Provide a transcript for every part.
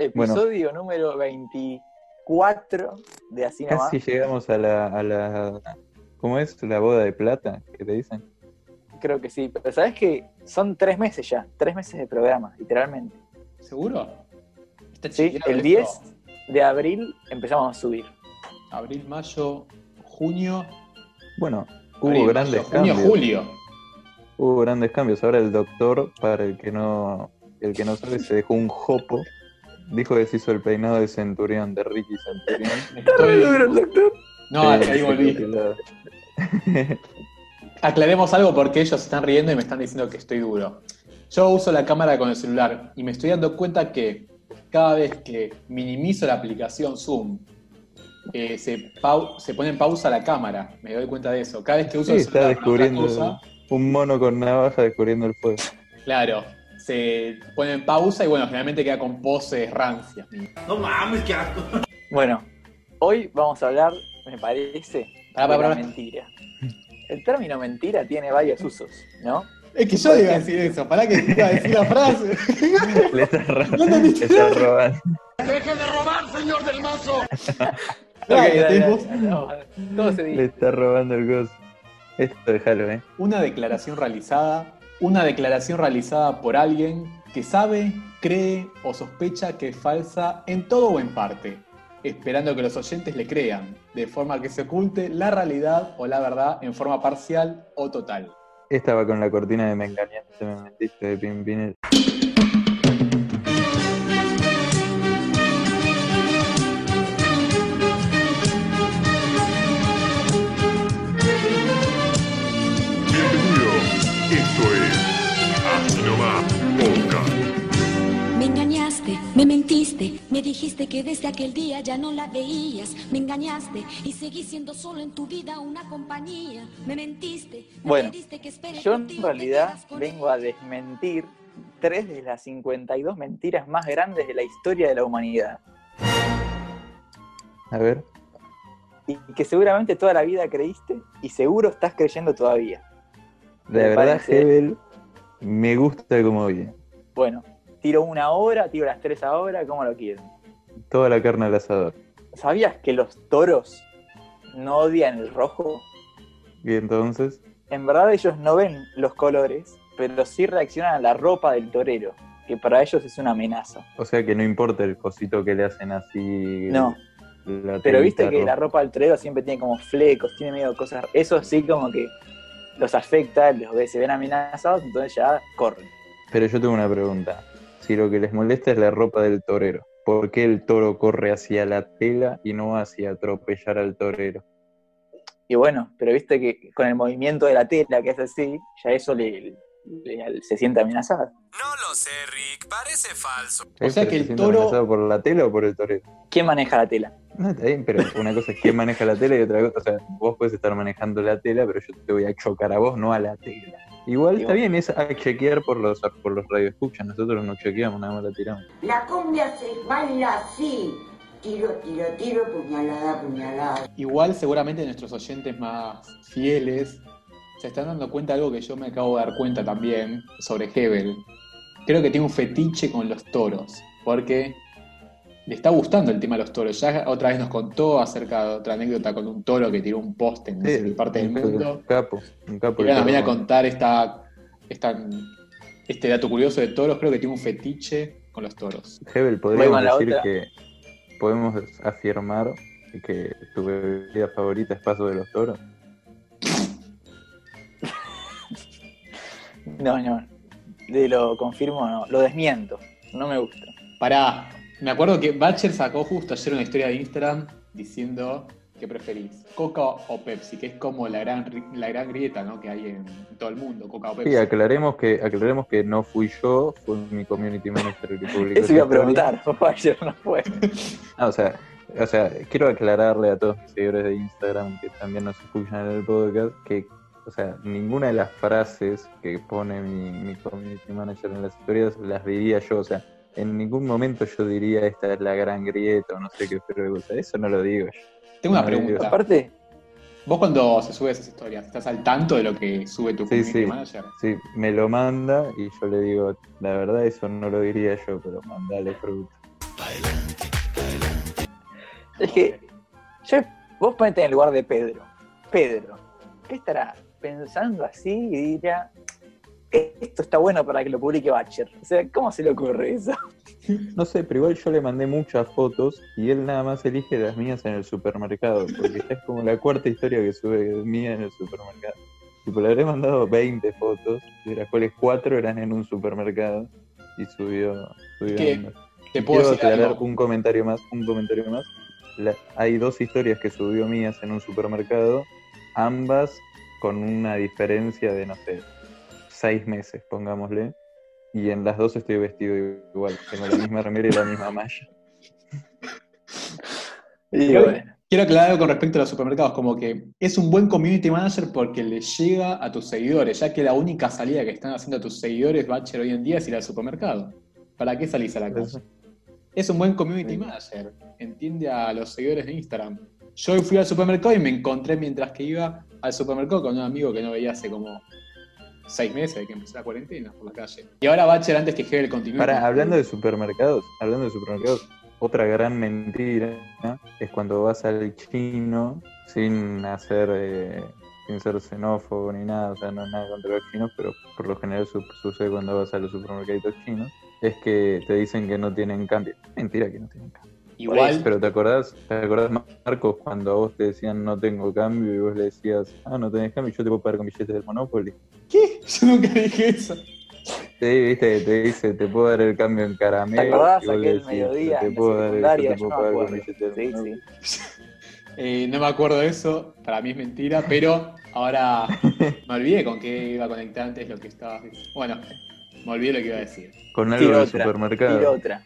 Episodio número 24 de Así Nomás. Casi llegamos a la, a la. ¿Cómo es? La boda de plata, ¿qué te dicen? Creo que sí, pero sabes que son tres meses ya, tres meses de programa, literalmente. ¿Seguro? Está Sí, el esto. 10 de abril empezamos a subir. Abril, mayo, junio. Bueno, hubo abril, grandes mayo, junio, cambios. julio. Hubo grandes cambios. Ahora el doctor, para el que no, el que no sabe, se dejó un jopo. Dijo que se hizo el peinado de Centurión, de Ricky Centurión. Estoy- doctor. No, Sí, hasta ahí volví. sí, claro. Aclaremos algo porque ellos se están riendo y me están diciendo que estoy duro. Yo uso la cámara con el celular y me estoy dando cuenta que cada vez que minimizo la aplicación Zoom, eh, se, pau- se pone en pausa la cámara. Me doy cuenta de eso. Cada vez que uso Sí, el está celular otra descubriendo cosa, un mono con navaja descubriendo el fuego. claro, se pone en pausa y bueno, generalmente queda con poses rancias. No mames, qué asco. Bueno, hoy vamos a hablar, me parece, Pará, de pará, la pará. mentira. El término mentira tiene varios usos, ¿no? Es que yo iba a decir eso, para que iba a decir la frase. Le está, ro- No entendiste le está robando. ¡Deje de robar, señor del mazo! Dale, dale, no, todo se Le dice. está robando el gozo. Esto déjalo, ¿eh? Una declaración realizada, una declaración realizada por alguien que sabe, cree o sospecha que es falsa en todo o en parte, esperando que los oyentes le crean, de forma que se oculte la realidad o la verdad en forma parcial o total. Esta va con la cortina de Me engañaste, me de. Me engañaste, me mentiste, me dijiste que desde aquel día ya no la veías. Me engañaste y seguí siendo solo en tu vida una compañía. Me mentiste, me Bueno, que Yo en realidad vengo a desmentir tres de las 52 mentiras más grandes de la historia de la humanidad. A ver. Y que seguramente toda la vida creíste y seguro estás creyendo todavía. La Me verdad, parece- Hebel, me gusta como viene. Bueno, tiro una hora, tiro las tres ahora, ¿cómo lo quieren? Toda la carne al asador. ¿Sabías que los toros no odian el rojo? Y entonces, En verdad ellos no ven los colores, pero sí reaccionan a la ropa del torero, que para ellos es una amenaza. o sea que no importa el cosito que le hacen así. No, pero viste que la ropa del torero siempre tiene como flecos, tiene medio cosas. Eso sí como que los afecta, los ve, se ven amenazados, entonces ya corren. Pero yo tengo una pregunta. Si lo que les molesta es la ropa del torero, ¿por qué el toro corre hacia la tela y no hacia atropellar al torero? Y bueno, pero viste que con el movimiento de la tela que es así, ya eso le, le- se siente amenazado. No lo sé, Rick, parece falso. O sea ¿Pero que el toro- amenazado por la tela o por el torero? ¿Quién maneja la tela? No, está bien, pero una cosa es quién maneja la tela y otra cosa, o sea, vos puedes estar manejando la tela, pero yo te voy a chocar a vos, no a la tela. Igual está bien, es a chequear por los, por los radioescuchas, nosotros no chequeamos, nada más la tiramos. La cumbia se baila así. Tiro, tiro, tiro, puñalada, puñalada. Igual seguramente nuestros oyentes más fieles se están dando cuenta de algo que yo me acabo de dar cuenta también sobre Hebel. Creo que tiene un fetiche con los toros, porque le está gustando el tema de los toros. Ya otra vez nos contó acerca de otra anécdota con un toro que tiró un poste en qué parte del un mundo. capo, un capo. Y ahora nos viene a contar esta, esta- este dato curioso de toros. Creo que tiene un fetiche con los toros. Hebel, podríamos decir otra. que podemos afirmar que tu bebida favorita es paso de los toros. No, no. De lo confirmo, no. Lo desmiento. No me gusta. Pará, me acuerdo que Batcher sacó justo ayer una historia de Instagram diciendo que preferís, Coca o Pepsi, que es como la gran, ri- la gran grieta ¿no? que hay en todo el mundo, Coca o Pepsi. Sí, aclaremos que, aclaremos que no fui yo, fue mi community manager que publicó Eso iba a preguntar. Ayer no fue. Ah, o sea, o sea, quiero aclararle a todos mis seguidores de Instagram que también nos escuchan en el podcast que, o sea, ninguna de las frases que pone mi, mi community manager en las historias las diría yo, o sea, en ningún momento yo diría esta es la gran grieta o no sé qué, pero o sea, eso no lo digo yo. Tengo una No, pregunta. Aparte, Vos cuando se sube esas historias, ¿estás al tanto de lo que sube tu Sí, community sí. manager? Sí, me lo manda y yo le digo, la verdad eso no lo diría yo, pero mandale fruta. Es que yo, vos ponete en el lugar de Pedro. Pedro, ¿qué estará pensando así y dirá, esto está bueno para que lo publique Batcher? O sea, ¿cómo se le ocurre eso? No sé, pero igual yo le mandé muchas fotos y él nada más elige las mías en el supermercado, porque ya es como la cuarta historia que sube mía en el supermercado. Tipo, le habré mandado 20 fotos, de las cuales 4 eran en un supermercado y subió, subió. Te puedo Quiero aclarar un comentario más, un comentario más. La- hay dos historias que subió mías en un supermercado, ambas con una diferencia de, no sé, seis meses, pongámosle. Y en las dos estoy vestido igual. Tengo la misma remera y la misma malla. Y Igual, bueno, Quiero aclarar algo con respecto a los supermercados, como que es un buen community manager porque le llega a tus seguidores, ya que la única salida que están haciendo tus seguidores, Batcher, hoy en día es ir al supermercado. ¿Para qué salís a la calle? Es un buen community manager, entiende a los seguidores de Instagram. Yo hoy fui al supermercado y me encontré mientras que iba al supermercado con un amigo que no veía hace como seis meses de que empezó la cuarentena por la calle. Y ahora Batcher antes que Hebel continúe. Para, hablando de supermercados, hablando de supermercados, otra gran mentira ¿no? es cuando vas al chino sin hacer, eh, sin ser xenófobo ni nada, o sea, no es nada contra los chinos, pero por lo general su- sucede cuando vas a los supermercados chinos, es que te dicen que no tienen cambio. Mentira que no tienen cambio. Igual, Pero ¿te acordás, te acordás, Marcos, cuando a vos te decían no tengo cambio y vos le decías, ah, no tenés cambio, yo te puedo pagar con billetes del Monopoly? ¿qué? Yo nunca dije eso. Sí, viste, te dice, te puedo dar el cambio en caramelo. ¿te acordás y vos le aquel decís, mediodía te en puedo dar, yo secundaria? te Yo puedo no pagar con acuerdo. billetes del Sí, Monopoly. sí. Eh, no me acuerdo de eso, para mí es mentira, pero ahora me olvidé con qué iba a conectar antes lo que estaba diciendo. Bueno, me olvidé lo que iba a decir. Con algo Tiro del otra, supermercado. tiro otra.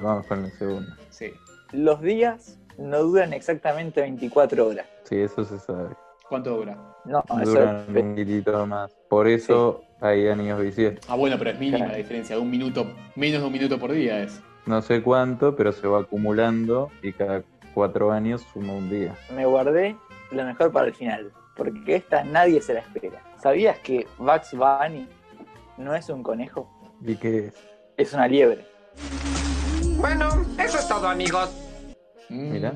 Vamos con la segunda. Sí. Los días no duran exactamente 24 horas. Sí, eso se sabe. ¿Cuánto dura? No, eso Duran es- un poquitito más. Por eso hay años bisiestos. Ah, bueno, pero es mínima Claro. la diferencia, de un minuto, menos de un minuto por día es. No sé cuánto, pero se va acumulando y cada cuatro años suma un día. me guardé lo mejor para el final, porque esta nadie se la espera. ¿Sabías que Bugs Bunny no es un conejo? ¿Y qué es? Es una liebre. Bueno, eso es todo, amigos. Mira.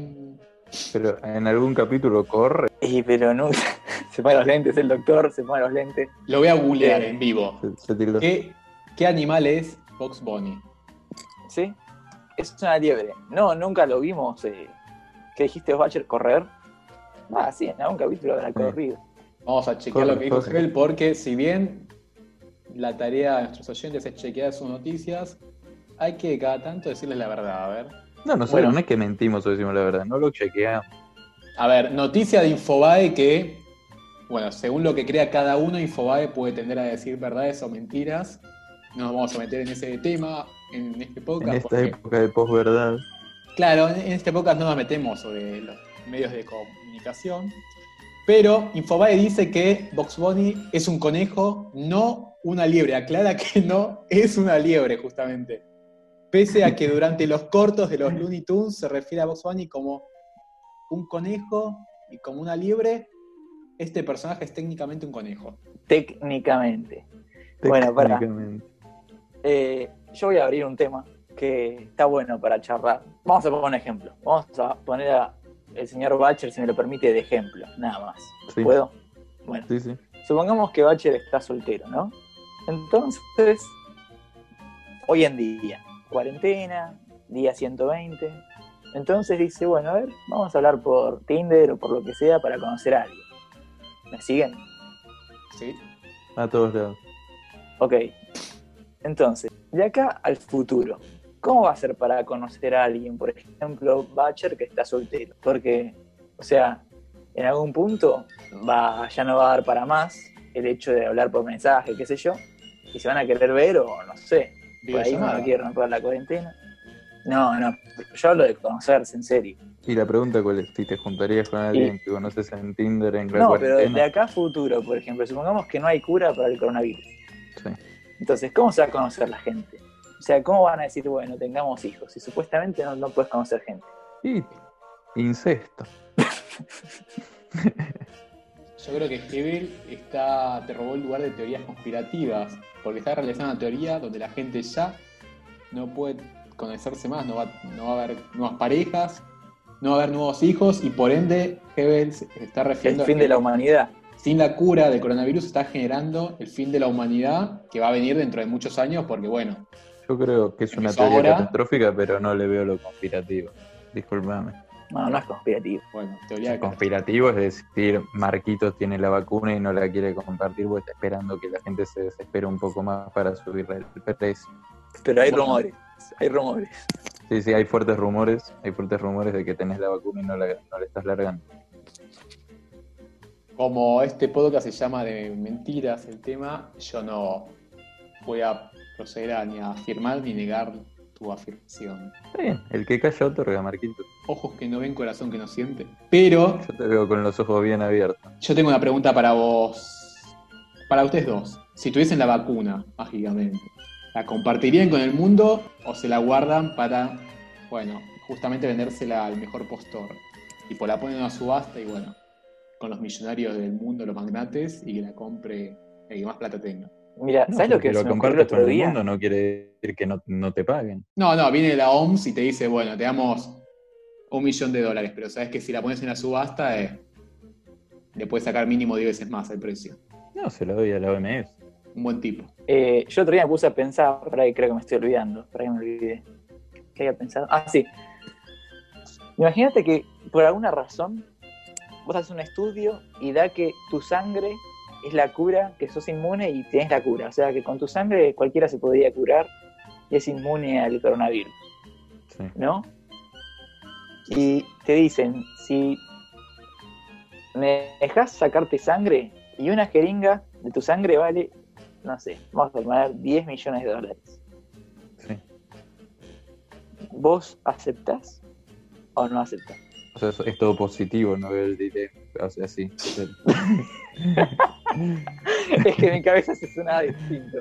Pero en algún capítulo corre. Y pero nunca. Se pone los lentes el doctor, se pone los lentes. Lo voy a googlear Eh. en vivo. Se, se tildó. ¿Qué, qué animal es Fox Bunny? ¿Sí? Es una liebre. No, nunca lo vimos. Eh. ¿Qué dijiste, Batcher? ¿Correr? Ah, sí, en algún capítulo habrá corrido. Vamos a chequear Corre, lo que dijo. Hebel, porque si bien la tarea de nuestros oyentes es chequear sus noticias, hay que cada tanto decirles la verdad. A ver. No, nosotros Bueno. no es que mentimos o decimos la verdad, no lo chequeamos. A ver, noticia de Infobae que, bueno, según lo que crea cada uno, Infobae puede tender a decir verdades o mentiras. No nos vamos a meter en ese tema en este En podcast. esta porque, época de posverdad. claro, en en este podcast no nos metemos sobre los medios de comunicación. Pero Infobae dice que Box Bunny es un conejo, no una liebre. Aclara que no es una liebre, justamente. Pese a que durante los cortos de los Looney Tunes se refiere a Box Bunny como un conejo y como una liebre, este personaje es técnicamente un conejo. Técnicamente. Bueno, para. Eh, yo voy a abrir un tema que está bueno para charlar. Vamos a poner un ejemplo. Vamos a poner a el señor Bacher, si me lo permite, de ejemplo, nada más. Sí. ¿Puedo? Bueno, Sí, sí. supongamos que Bacher está soltero, ¿no? Entonces, hoy en día, cuarentena, día 120. Entonces dice, bueno, a ver, vamos a hablar por Tinder o por lo que sea para conocer a alguien. ¿Me siguen? ¿sí? A todos lados. Ok. Entonces, de acá al futuro, ¿cómo va a ser para conocer a alguien? Por ejemplo, Bacher que está soltero. Porque, o sea, en algún punto va, ya no va a dar para más el hecho de hablar por mensaje, qué sé yo, y se van a querer ver o no sé, por ahí Videollamada. no quiere romper la cuarentena. No, no, yo hablo de conocerse en serio. Y la pregunta cuál es, si te juntarías con alguien que conoces en Tinder en la No, pero de acá a futuro, por ejemplo, supongamos que no hay cura para el coronavirus. Sí. Entonces, ¿cómo se va a conocer la gente? O sea, ¿cómo van a decir, bueno, tengamos hijos? Si supuestamente no, no puedes conocer gente. Y incesto. Yo creo que Hebel está, te robó el lugar de teorías conspirativas, porque está realizando una teoría donde la gente ya no puede conocerse más, no va, no va a haber nuevas parejas, no va a haber nuevos hijos y por ende Hebel se está El refiriendo fin a de la humanidad. sin la cura del coronavirus está generando el fin de la humanidad que va a venir dentro de muchos años porque bueno, Yo creo que es una teoría ahora. catastrófica, pero no le veo lo conspirativo. Disculpame. No, no es conspirativo. bueno, teoría de Conspirativo es decir, Marquitos tiene la vacuna y no la quiere compartir porque está esperando que la gente se desespere un poco más para subirle el precio. Pero hay rumores. Hay rumores. Sí, sí, hay fuertes rumores, hay fuertes rumores de que tenés la vacuna y no la, no la estás largando. Como este podcast se llama de mentiras el tema, yo no voy a proceder a ni a afirmar ni negar tu afirmación. Está bien, el que calla otorga, Marquitos. Ojos que no ven, corazón que no siente. Pero Yo te veo con los ojos bien abiertos. yo tengo una pregunta para vos, para ustedes dos. Si tuviesen la vacuna, mágicamente, ¿la compartirían con el mundo o se la guardan para, bueno, justamente vendérsela al mejor postor? Tipo, la ponen a una subasta y bueno, con los millonarios del mundo, los magnates, y que la compre el que más plata tenga. Mira, No, ¿sabes lo porque que lo se compartes con el mundo no quiere decir que no, no te paguen. No, no, viene la OMS y te dice, bueno, te damos un millón de dólares, pero sabes que si la pones en la subasta, eh, le puedes sacar mínimo 10 veces más el precio. No, se lo doy a la OMS. Un buen tipo. Eh, yo otro día me puse a pensar, para que creo que me estoy olvidando, para que me olvide. ¿Qué había pensado? Ah, sí. Imagínate que por alguna razón vos haces un estudio y da que tu sangre es la cura, que sos inmune y tienes la cura. O sea que con tu sangre cualquiera se podría curar y es inmune al coronavirus, Sí. ¿no? Y te dicen, si me dejas sacarte sangre y una jeringa de tu sangre vale, no sé, vamos a poner 10 millones de dólares. Sí. ¿Vos aceptás o no aceptás? O sea, es, todo positivo, no veo el dilema. O sea, sí. es que en mi cabeza se suena distinto.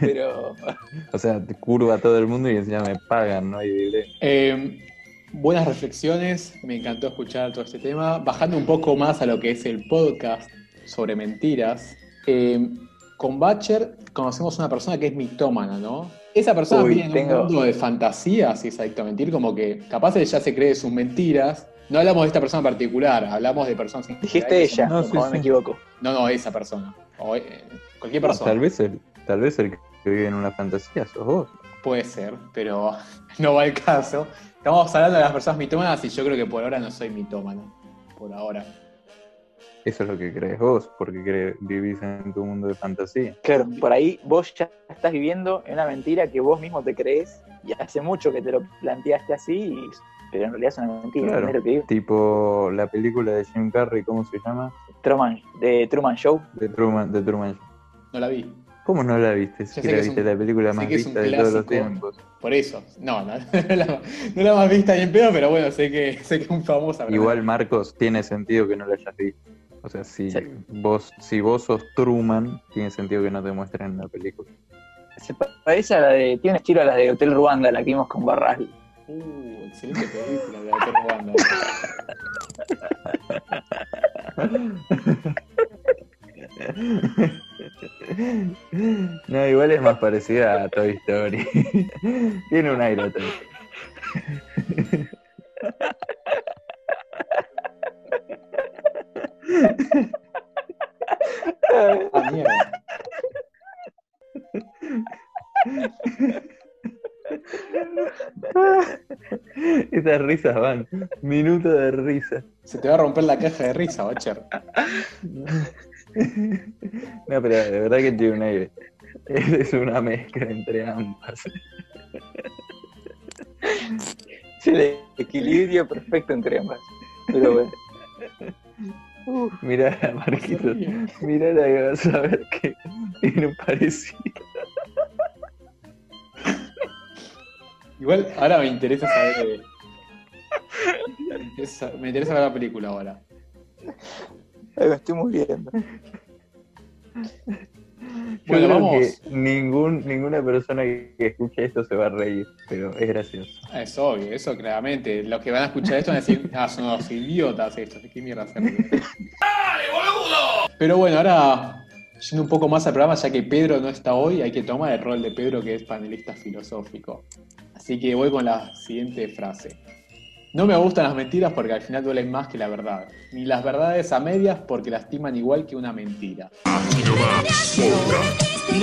Pero O sea, te curva a todo el mundo y encima me pagan, no hay dilema. Eh, buenas reflexiones, me encantó escuchar todo este tema. Bajando un poco más a lo que es el podcast sobre mentiras. eh, con Batcher conocemos una persona que es mitómana, ¿no? Esa persona Uy, vive en tengo- un mundo de fantasía, si es adicto a mentir, como que capaz él ya se cree sus mentiras. No hablamos de esta persona en particular, hablamos de personas en dijiste ella, No, sí, o me sí. equivoco. No, no, esa persona. O, eh, cualquier No, persona. tal vez el, tal vez el que vive en una fantasía sos vos. Puede ser, pero no va el caso. Estamos hablando de las personas mitómanas y yo creo que por ahora no soy mitómano. Por ahora. Eso es lo que crees vos, porque cre- vivís en tu mundo de fantasía. Claro, por ahí vos ya estás viviendo en una mentira que vos mismo te crees y hace mucho que te lo planteaste así, y- pero en realidad es una mentira. Claro. ¿entendés lo que digo? Tipo la película de Jim Carrey, ¿cómo se llama? Truman, de Truman Show. De Truman, de Truman Show. No la vi. ¿Cómo no la viste? Si que la es viste, un- la película más un vista de todos los tiempos. Por eso. No, no, no la, no la más vista ni en pedo, pero bueno, sé que, sé que es un famosa. Igual, Marcos, tiene sentido que no la hayas visto. O sea, si Sí. vos, si vos sos Truman, tiene sentido que no te muestren en la película. Se parece a la de. Tiene estilo a la de Hotel Ruanda, la que vimos con Barral. no. Uh, excelente película de Hotel Ruanda. No, igual es más parecida a Toy Story. Tiene un aire Toy. Ah, mierda. Esas risas van. Minuto de risa. Se te va a romper la caja de risa, Bacher. No, pero de verdad que tiene un aire. Es una mezcla entre ambas. Es el equilibrio perfecto entre ambas. Pero bueno. Mirá, Marquito. Mirá la que vas a ver que tiene un parecido. Igual, ahora me interesa saber. eh, Me interesa, me interesa ver la película ahora. Me estoy muriendo. Yo Bueno, creo vamos. que ningún, ninguna persona que escuche esto se va a reír, pero es gracioso. Ah, Es obvio, eso claramente. Los que van a escuchar esto van a decir, ah, son unos idiotas estos, ¿de qué mierda hacen? Pero bueno, ahora, yendo un poco más al programa, ya que Pedro no está hoy, hay que tomar el rol de Pedro, que es panelista filosófico. Así que voy con la siguiente frase. No me gustan las mentiras porque al final duelen más que la verdad. Ni las verdades a medias porque lastiman igual que una mentira. Nomás, podcast. Y